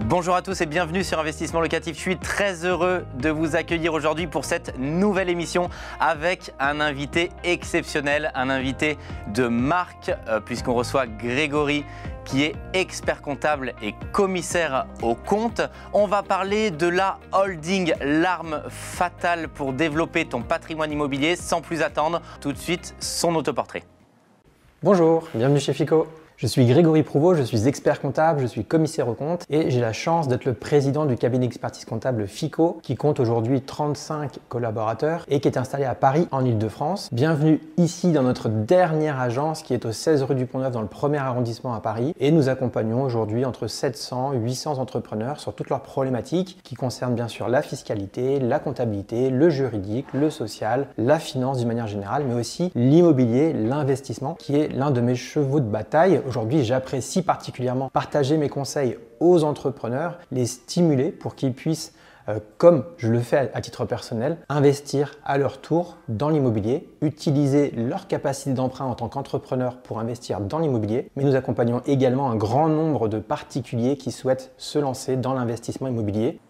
Bonjour à tous et bienvenue sur Investissement Locatif. Je suis très heureux de vous accueillir aujourd'hui pour cette nouvelle émission avec un invité exceptionnel, un invité de marque, euh, puisqu'on reçoit Grégory qui est expert comptable et commissaire au compte. On va parler de la holding, l'arme fatale pour développer ton patrimoine immobilier sans plus attendre. Tout de suite, son autoportrait. Bonjour, bienvenue chez FICO. Je suis Grégory Prouveau, je suis expert comptable, je suis commissaire au compte et j'ai la chance d'être le président du cabinet d'expertise comptable FICO qui compte aujourd'hui 35 collaborateurs et qui est installé à Paris en Ile-de-France. Bienvenue ici dans notre dernière agence qui est au 16 rue du Pont-Neuf dans le premier arrondissement à Paris et nous accompagnons aujourd'hui entre 700 et 800 entrepreneurs sur toutes leurs problématiques qui concernent bien sûr la fiscalité, la comptabilité, le juridique, le social, la finance d'une manière générale mais aussi l'immobilier, l'investissement qui est l'un de mes chevaux de bataille Aujourd'hui, j'apprécie particulièrement partager mes conseils aux entrepreneurs, les stimuler pour qu'ils puissent euh, comme je le fais à titre personnel, investir à leur tour dans l'immobilier, utiliser leur capacité d'emprunt en tant qu'entrepreneur pour investir dans l'immobilier, mais nous accompagnons également un grand nombre de particuliers qui souhaitent se lancer dans l'investissement immobilier.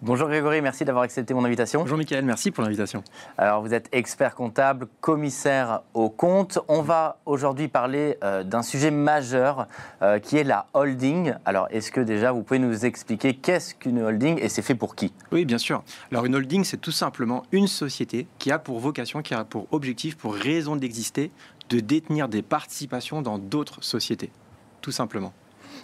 Bonjour Grégory, merci d'avoir accepté mon invitation. Bonjour Michael, merci pour l'invitation. Alors vous êtes expert comptable, commissaire au compte. On va aujourd'hui parler euh, d'un sujet majeur euh, qui est la holding. Alors est-ce que déjà vous pouvez nous expliquer qu'est-ce qu'une holding et c'est fait pour qui? Oui bien sûr. Alors une holding c'est tout simplement une société qui a pour vocation, qui a pour objectif, pour raison d'exister, de détenir des participations dans d'autres sociétés. Tout simplement.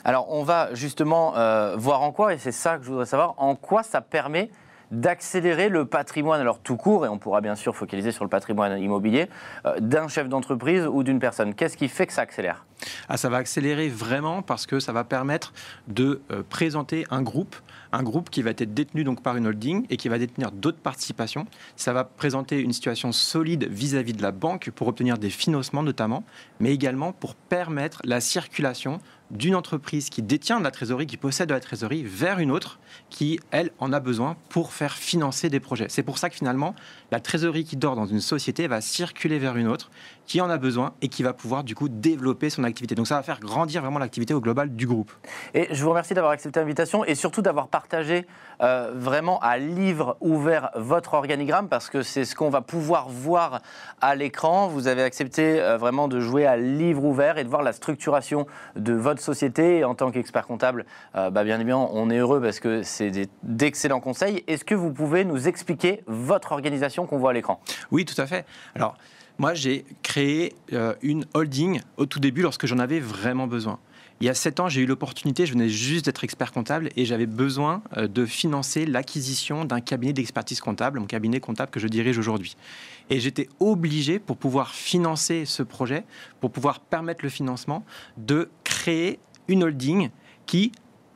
Alors on va justement euh, voir en quoi, et c'est ça que je voudrais savoir, en quoi ça permet d'accélérer le patrimoine, alors tout court, et on pourra bien sûr focaliser sur le patrimoine immobilier, euh, d'un chef d'entreprise ou d'une personne. Qu'est-ce qui fait que ça accélère? Ah, Ça va accélérer vraiment parce que ça va permettre de euh, présenter un groupe, un groupe qui va être détenu donc par une holding et qui va détenir d'autres participations. Ça va présenter une situation solide vis à -vis de la banque pour obtenir des financements notamment, mais également pour permettre la circulation d'une entreprise qui détient de la trésorerie, qui possède de la trésorerie, vers une autre qui, elle, en a besoin pour faire financer des projets. C'est pour ça que finalement, la trésorerie qui dort dans une société va circuler vers une autre qui en a besoin et qui va pouvoir du coup développer son activité. Donc ça va faire grandir vraiment l'activité au global du groupe. Et je vous remercie d'avoir accepté l'invitation et surtout d'avoir partagé euh, vraiment à livre ouvert votre organigramme parce que c'est ce qu'on va pouvoir voir à l'écran. Vous avez accepté euh, vraiment de jouer à livre ouvert et de voir la structuration de votre société. Et en tant qu'expert comptable, euh, bah, bien évidemment, on est heureux parce que c'est d'excellents conseils. Est-ce que vous pouvez nous expliquer votre organisation qu'on voit à l'écran? Oui, tout à fait. Alors, moi, j'ai créé euh, une holding au tout début lorsque j'en avais vraiment besoin. Il y a sept ans, j'ai eu l'opportunité, je venais juste d'être expert comptable et j'avais besoin euh, de financer l'acquisition d'un cabinet d'expertise comptable, mon cabinet comptable que je dirige aujourd'hui. Et j'étais obligé, pour pouvoir financer ce projet, pour pouvoir permettre le financement, de créer une holding qui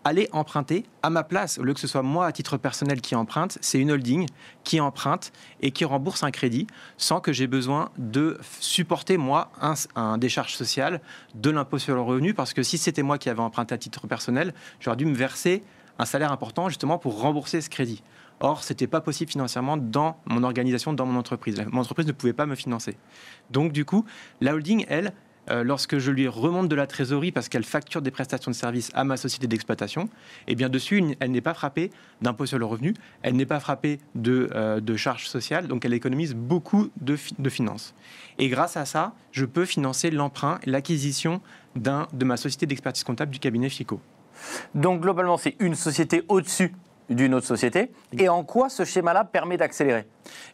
aller emprunter à ma place. Au lieu que ce soit moi à titre personnel qui emprunte, c'est une holding qui emprunte et qui rembourse un crédit sans que j'ai besoin de supporter moi un, décharge social de l'impôt sur le revenu parce que si c'était moi qui avais emprunté à titre personnel, j'aurais dû me verser un salaire important justement pour rembourser ce crédit. Or, ce n'était pas possible financièrement dans mon organisation, dans mon entreprise. Mon entreprise ne pouvait pas me financer. Donc, du coup, la holding, elle, euh, lorsque je lui remonte de la trésorerie parce qu'elle facture des prestations de services à ma société d'exploitation, eh bien dessus, elle n'est pas frappée d'impôt sur le revenu, elle n'est pas frappée de, euh, charges sociales, donc elle économise beaucoup de, de finances. Et grâce à ça, je peux financer l'emprunt, l'acquisition de ma société d'expertise comptable du cabinet FICO. Donc globalement, c'est une société au-dessus d'une autre société. Et en quoi ce schéma-là permet d'accélérer?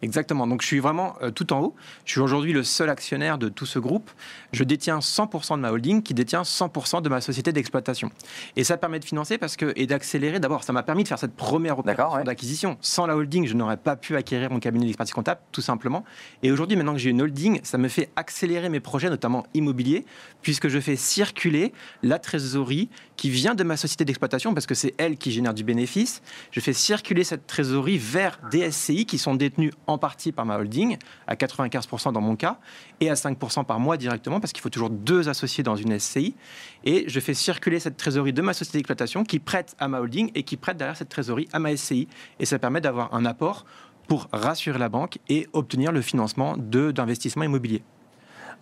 Exactement. Donc je suis vraiment euh, tout en haut. Je suis aujourd'hui le seul actionnaire de tout ce groupe. Je détiens 100% de ma holding qui détient 100% de ma société d'exploitation. Et ça permet de financer parce que, et d'accélérer. D'abord, ça m'a permis de faire cette première opération d'acquisition. Sans la holding, je n'aurais pas pu acquérir mon cabinet d'expertise comptable, tout simplement. Et aujourd'hui, maintenant que j'ai une holding, ça me fait accélérer mes projets, notamment immobiliers, puisque je fais circuler la trésorerie qui vient de ma société d'exploitation, parce que c'est elle qui génère du bénéfice. Je fais circuler cette trésorerie vers des SCI qui sont détenus en partie par ma holding, à 95% dans mon cas, et à 5% par mois directement, parce qu'il faut toujours deux associés dans une SCI. Et je fais circuler cette trésorerie de ma société d'exploitation qui prête à ma holding et qui prête derrière cette trésorerie à ma SCI. Et ça permet d'avoir un apport pour rassurer la banque et obtenir le financement d'investissements immobiliers.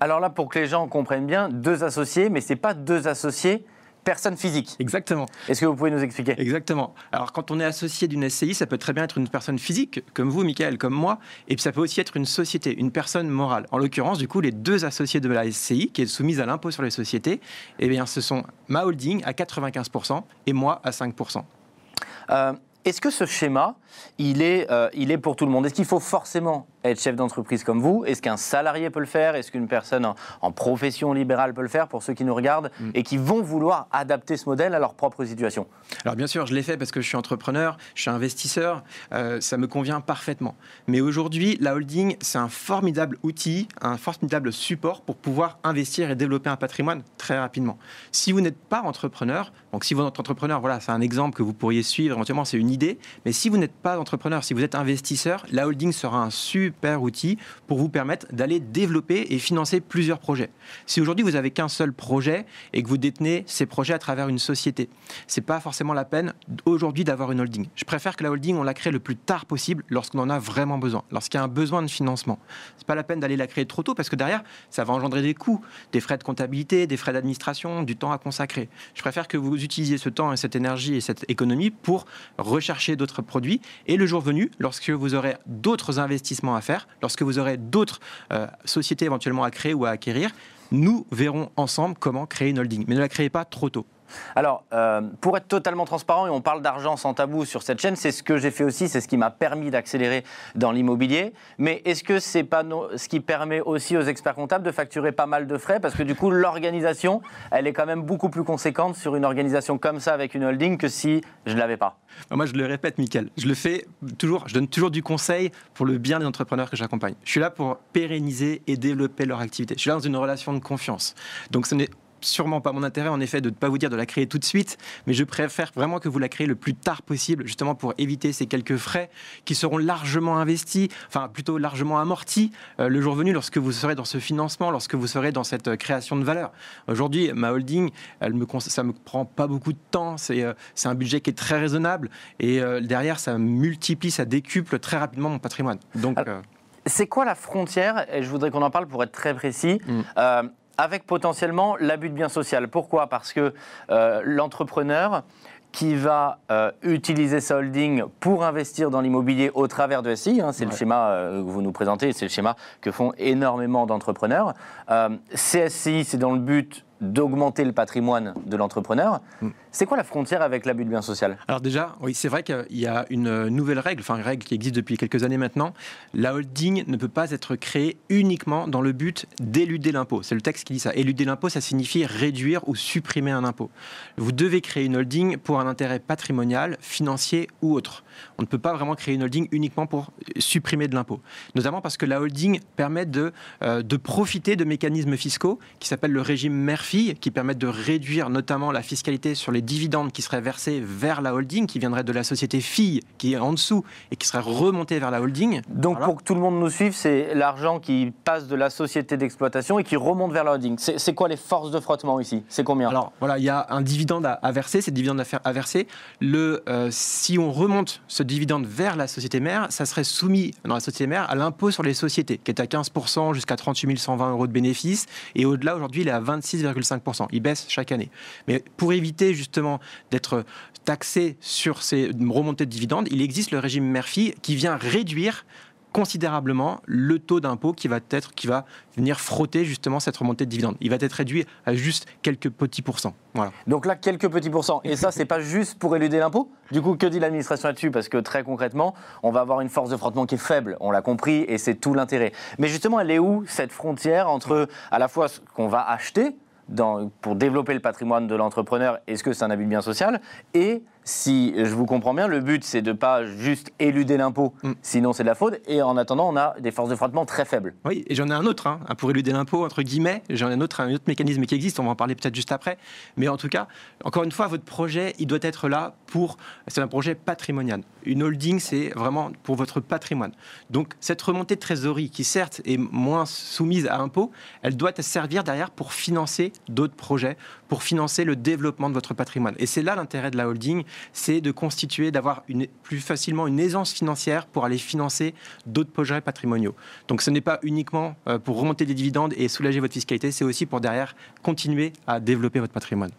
Alors là, pour que les gens comprennent bien, deux associés, mais ce n'est pas deux associés personne physique. Exactement. Est-ce que vous pouvez nous expliquer? Exactement. Alors, quand on est associé d'une SCI, ça peut très bien être une personne physique, comme vous, Michael, comme moi, et puis ça peut aussi être une société, une personne morale. En l'occurrence, du coup, les deux associés de la SCI, qui est soumise à l'impôt sur les sociétés, eh bien, ce sont ma holding à 95% et moi à 5%. Euh, est-ce que ce schéma, il est, euh, il est pour tout le monde? Est-ce qu'il faut forcément être chef d'entreprise comme vous Est-ce qu'un salarié peut le faire Est-ce qu'une personne en, profession libérale peut le faire pour ceux qui nous regardent mm. et qui vont vouloir adapter ce modèle à leur propre situation? Alors bien sûr, je l'ai fait parce que je suis entrepreneur, je suis investisseur, euh, ça me convient parfaitement. Mais aujourd'hui, la holding, c'est un formidable outil, un formidable support pour pouvoir investir et développer un patrimoine très rapidement. Si vous n'êtes pas entrepreneur, donc si vous êtes entrepreneur, voilà, c'est un exemple que vous pourriez suivre, éventuellement c'est une idée, mais si vous n'êtes pas entrepreneur, si vous êtes investisseur, la holding sera un super super outil pour vous permettre d'aller développer et financer plusieurs projets. Si aujourd'hui vous avez qu'un seul projet et que vous détenez ces projets à travers une société, c'est pas forcément la peine aujourd'hui d'avoir une holding. Je préfère que la holding on la crée le plus tard possible lorsqu'on en a vraiment besoin, lorsqu'il y a un besoin de financement. C'est pas la peine d'aller la créer trop tôt parce que derrière ça va engendrer des coûts, des frais de comptabilité, des frais d'administration, du temps à consacrer. Je préfère que vous utilisiez ce temps et cette énergie et cette économie pour rechercher d'autres produits et le jour venu, lorsque vous aurez d'autres investissements à lorsque vous aurez d'autres euh, sociétés éventuellement à créer ou à acquérir, nous verrons ensemble comment créer une holding. Mais ne la créez pas trop tôt. Alors, euh, pour être totalement transparent, et on parle d'argent sans tabou sur cette chaîne, c'est ce que j'ai fait aussi, c'est ce qui m'a permis d'accélérer dans l'immobilier. Mais est-ce que c'est pas ce qui permet aussi aux experts comptables de facturer pas mal de frais? Parce que du coup, l'organisation, elle est quand même beaucoup plus conséquente sur une organisation comme ça avec une holding que si je ne l'avais pas. Moi, je le répète, Mickaël, je le fais toujours, je donne toujours du conseil pour le bien des entrepreneurs que j'accompagne. Je suis là pour pérenniser et développer leur activité. Je suis là dans une relation de confiance. Donc, ce n'est sûrement pas mon intérêt, en effet, de ne pas vous dire de la créer tout de suite, mais je préfère vraiment que vous la créez le plus tard possible, justement pour éviter ces quelques frais qui seront largement investis, enfin plutôt largement amortis euh, le jour venu lorsque vous serez dans ce financement, lorsque vous serez dans cette euh, création de valeur. Aujourd'hui, ma holding, elle me, ça me prend pas beaucoup de temps, c'est euh, un budget qui est très raisonnable et derrière, ça multiplie, ça décuple très rapidement mon patrimoine. Donc. C'est quoi la frontière? Et je voudrais qu'on en parle pour être très précis. Mm avec potentiellement l'abus de bien social. Pourquoi? Parce que euh, l'entrepreneur qui va euh, utiliser sa holding pour investir dans l'immobilier au travers de SI, hein, c'est le schéma euh, que vous nous présentez, c'est le schéma que font énormément d'entrepreneurs. CSI, c'est dans le but d'augmenter le patrimoine de l'entrepreneur. Mm. C'est quoi la frontière avec l'abus de bien social? Alors déjà, oui, c'est vrai qu'il y a une nouvelle règle, enfin une règle qui existe depuis quelques années maintenant. La holding ne peut pas être créée uniquement dans le but d'éluder l'impôt. C'est le texte qui dit ça. Éluder l'impôt, ça signifie réduire ou supprimer un impôt. Vous devez créer une holding pour un intérêt patrimonial, financier ou autre. On ne peut pas vraiment créer une holding uniquement pour supprimer de l'impôt. Notamment parce que la holding permet de, euh, de profiter de mécanismes fiscaux qui s'appellent le régime mère qui permettent de réduire notamment la fiscalité sur les dividendes qui seraient versés vers la holding, qui viendraient de la société fille qui est en dessous et qui seraient remontés vers la holding. Donc pour que tout le monde nous suive, c'est l'argent qui passe de la société d'exploitation et qui remonte vers la holding. C'est quoi les forces de frottement ici? C'est combien? Alors voilà, il y a un dividende à, verser, c'est dividende à, verser. Le, euh, si on remonte ce dividende vers la société mère, ça serait soumis dans la société mère à l'impôt sur les sociétés, qui est à 15% jusqu'à 38 120 euros de bénéfices. Et au-delà, aujourd'hui, il est à 26,5%. 5%. Il baisse chaque année. Mais pour éviter justement d'être taxé sur ces remontées de dividendes, il existe le régime Murphy qui vient réduire considérablement le taux d'impôt qui va être qui va venir frotter justement cette remontée de dividendes. Il va être réduit à juste quelques petits pourcents. Voilà. Donc là, quelques petits pourcents. Et ça, c'est pas juste pour éluder l'impôt? Du coup, que dit l'administration là-dessus? Parce que très concrètement, on va avoir une force de frottement qui est faible. On l'a compris, et c'est tout l'intérêt. Mais justement, elle est où cette frontière entre à la fois ce qu'on va acheter pour développer le patrimoine de l'entrepreneur, est-ce que c'est un abus de bien social? Et si je vous comprends bien, le but c'est de pas juste éluder l'impôt, Mm. sinon c'est de la fraude. Et en attendant, on a des forces de frottement très faibles. Oui, et j'en ai un autre, hein, pour éluder l'impôt, entre guillemets. J'en ai un autre, un autre mécanisme qui existe, on va en parler peut-être juste après. Mais en tout cas, encore une fois, votre projet, il doit être là pour. C'est un projet patrimonial. Une holding, c'est vraiment pour votre patrimoine. Donc, cette remontée de trésorerie, qui certes est moins soumise à impôt, elle doit servir derrière pour financer d'autres projets, pour financer le développement de votre patrimoine. Et c'est là l'intérêt de la holding, c'est de constituer, d'avoir plus facilement une aisance financière pour aller financer d'autres projets patrimoniaux. Donc ce n'est pas uniquement euh, pour remonter des dividendes et soulager votre fiscalité, c'est aussi pour derrière continuer à développer votre patrimoine.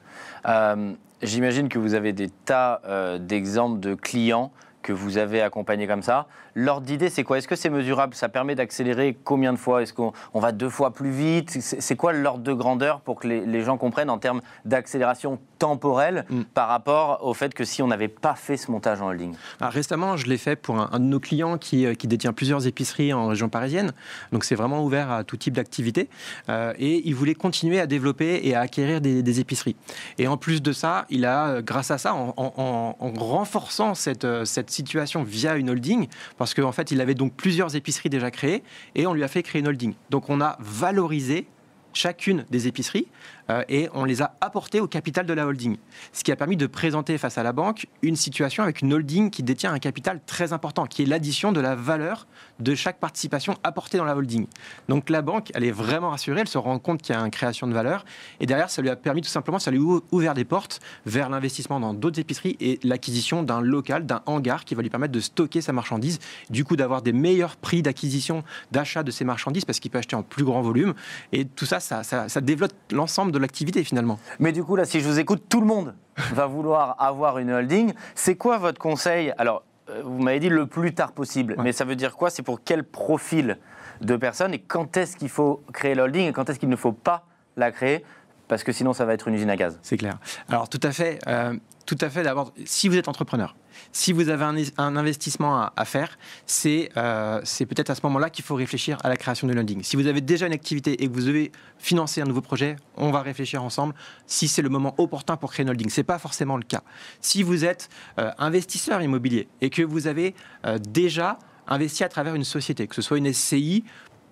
Euh, J'imagine que vous avez des tas euh, d'exemples de clients que vous avez accompagnés comme ça. L'ordre d'idée, c'est quoi? Est-ce que c'est mesurable? Ça permet d'accélérer combien de fois? Est-ce qu'on on va deux fois plus vite? C'est quoi l'ordre de grandeur pour que les, les gens comprennent en termes d'accélération temporelle Mm. par rapport au fait que si on n'avait pas fait ce montage en holding? Alors, récemment, je l'ai fait pour un, un de nos clients qui, euh, qui détient plusieurs épiceries en région parisienne. Donc c'est vraiment ouvert à tout type d'activité. Euh, et il voulait continuer à développer et à acquérir des, des épiceries. Et en plus de ça, il a, euh, grâce à ça, en, en- en- en renforçant cette, cette situation via une holding, parce qu'en fait, il avait donc plusieurs épiceries déjà créées, et on lui a fait créer une holding. Donc on a valorisé chacune des épiceries euh, et on les a apportées au capital de la holding. Ce qui a permis de présenter face à la banque une situation avec une holding qui détient un capital très important, qui est l'addition de la valeur de chaque participation apportée dans la holding. Donc la banque, elle est vraiment rassurée, elle se rend compte qu'il y a une création de valeur et derrière, ça lui a permis tout simplement, ça lui a ouvert des portes vers l'investissement dans d'autres épiceries et l'acquisition d'un local, d'un hangar qui va lui permettre de stocker sa marchandise, du coup d'avoir des meilleurs prix d'acquisition, d'achat de ces marchandises parce qu'il peut acheter en plus grand volume et tout ça- ça développe l'ensemble de l'activité finalement. Mais du coup, là, si je vous écoute, tout le monde va vouloir avoir une holding. C'est quoi votre conseil? Alors, euh, vous m'avez dit le plus tard possible, Ouais. mais ça veut dire quoi? C'est pour quel profil de personnes? Et quand est-ce qu'il faut créer la holding et quand est-ce qu'il ne faut pas la créer? Parce que sinon, ça va être une usine à gaz. C'est clair. Alors tout à fait, euh, tout à fait. D'abord, si vous êtes entrepreneur, si vous avez un, un investissement à, faire, c'est euh, peut-être à ce moment-là qu'il faut réfléchir à la création de holding. Si vous avez déjà une activité et que vous devez financer un nouveau projet, on va réfléchir ensemble si c'est le moment opportun pour créer une holding. C'est pas forcément le cas. Si vous êtes euh, investisseur immobilier et que vous avez euh, déjà investi à travers une société, que ce soit une SCI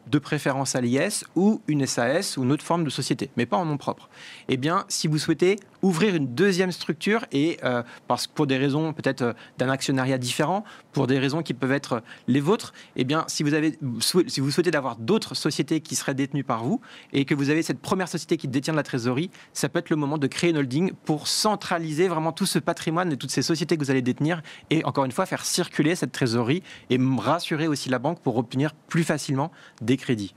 de préférence à l'IS ou une SAS ou une autre forme de société, mais pas en nom propre. Eh bien, si vous souhaitez ouvrir une deuxième structure et euh, parce que pour des raisons peut-être euh, d'un actionnariat différent, pour des raisons qui peuvent être euh, les vôtres, eh bien, si vous avez si vous souhaitez d'avoir d'autres sociétés qui seraient détenues par vous et que vous avez cette première société qui détient de la trésorerie, ça peut être le moment de créer une holding pour centraliser vraiment tout ce patrimoine et toutes ces sociétés que vous allez détenir et encore une fois faire circuler cette trésorerie et rassurer aussi la banque pour obtenir plus facilement des crédits.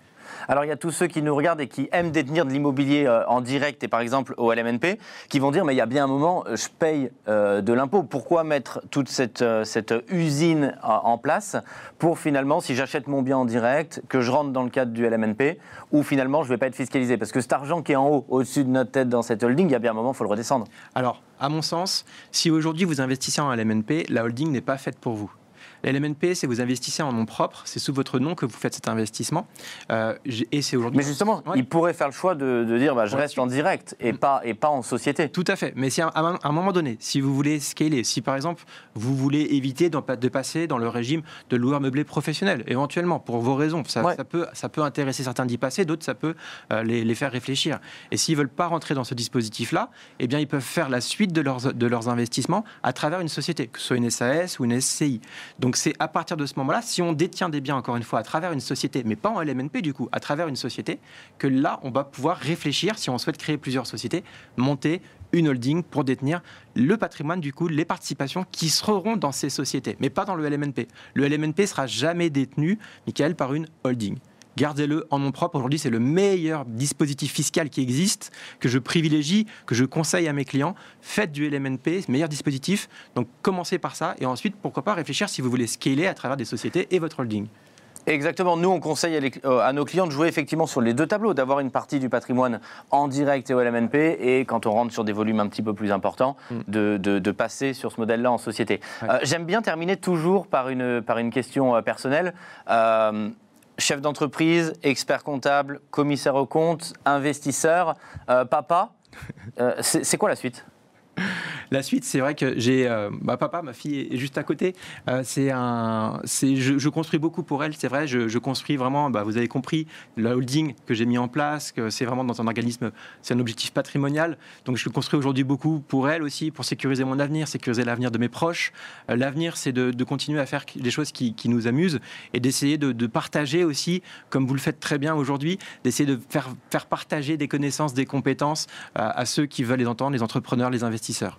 Alors, il y a tous ceux qui nous regardent et qui aiment détenir de l'immobilier euh, en direct et par exemple au LMNP, qui vont dire Mais il y a bien un moment, euh, je paye euh, de l'impôt. Pourquoi mettre toute cette, cette usine en place pour finalement, si j'achète mon bien en direct, que je rentre dans le cadre du LMNP, ou finalement je ne vais pas être fiscalisé? Parce que cet argent qui est en haut, au-dessus de notre tête dans cette holding, il y a bien un moment, il faut le redescendre. Alors, à mon sens, si aujourd'hui vous investissez en LMNP, la holding n'est pas faite pour vous. La LMNP, c'est vous investissez en nom propre, c'est sous votre nom que vous faites cet investissement. Euh, et c'est aujourd'hui. Mais justement, Ouais. il pourrait faire le choix de, de dire bah, Je Ouais. reste en direct et, pas, et pas en société. Tout à fait. Mais si à un, à un moment donné, si vous voulez scaler, si par exemple vous voulez éviter de passer dans le régime de loueur meublé professionnel, éventuellement pour vos raisons, ça, Ouais. ça peut, ça peut intéresser certains d'y passer, d'autres ça peut euh, les, les faire réfléchir. Et s'ils veulent pas rentrer dans ce dispositif-là, eh bien ils peuvent faire la suite de leurs, de leurs investissements à travers une société, que ce soit une SAS ou une SCI. Donc c'est à partir de ce moment-là, si on détient des biens encore une fois à travers une société, mais pas en LMNP du coup, à travers une société, que là on va pouvoir réfléchir si on souhaite créer plusieurs sociétés, monter une holding pour détenir le patrimoine, du coup, les participations qui seront dans ces sociétés, mais pas dans le LMNP. Le LMNP sera jamais détenu, Michael, par une holding. Gardez-le en nom propre. Aujourd'hui, c'est le meilleur dispositif fiscal qui existe, que je privilégie, que je conseille à mes clients. Faites du LMNP, meilleur dispositif. Donc, commencez par ça. Et ensuite, pourquoi pas réfléchir si vous voulez scaler à travers des sociétés et votre holding. Exactement. Nous, on conseille à, les- euh, à nos clients de jouer effectivement sur les deux tableaux, d'avoir une partie du patrimoine en direct et au LMNP, et quand on rentre sur des volumes un petit peu plus importants, Mm. de, de- de passer sur ce modèle-là en société. Ouais. Euh, J'aime bien terminer toujours par une, par une question euh, personnelle. Euh, chef d'entreprise, expert comptable, commissaire aux comptes, investisseur, euh, papa, euh, c'est c'est quoi la suite? La suite, c'est vrai que j'ai euh, ma papa, ma fille est juste à côté. Euh, c'est un, c'est, je, construis beaucoup pour elle. C'est vrai, je, construis vraiment. Bah, vous avez compris la holding que j'ai mis en place, que c'est vraiment dans un organisme, c'est un objectif patrimonial. Donc je construis aujourd'hui beaucoup pour elle aussi, pour sécuriser mon avenir, sécuriser l'avenir de mes proches. Euh, l'avenir, c'est de, continuer à faire des choses qui, nous amusent et d'essayer de, partager aussi, comme vous le faites très bien aujourd'hui, d'essayer de faire, faire partager des connaissances, des compétences à, ceux qui veulent les entendre, les entrepreneurs, les investisseurs.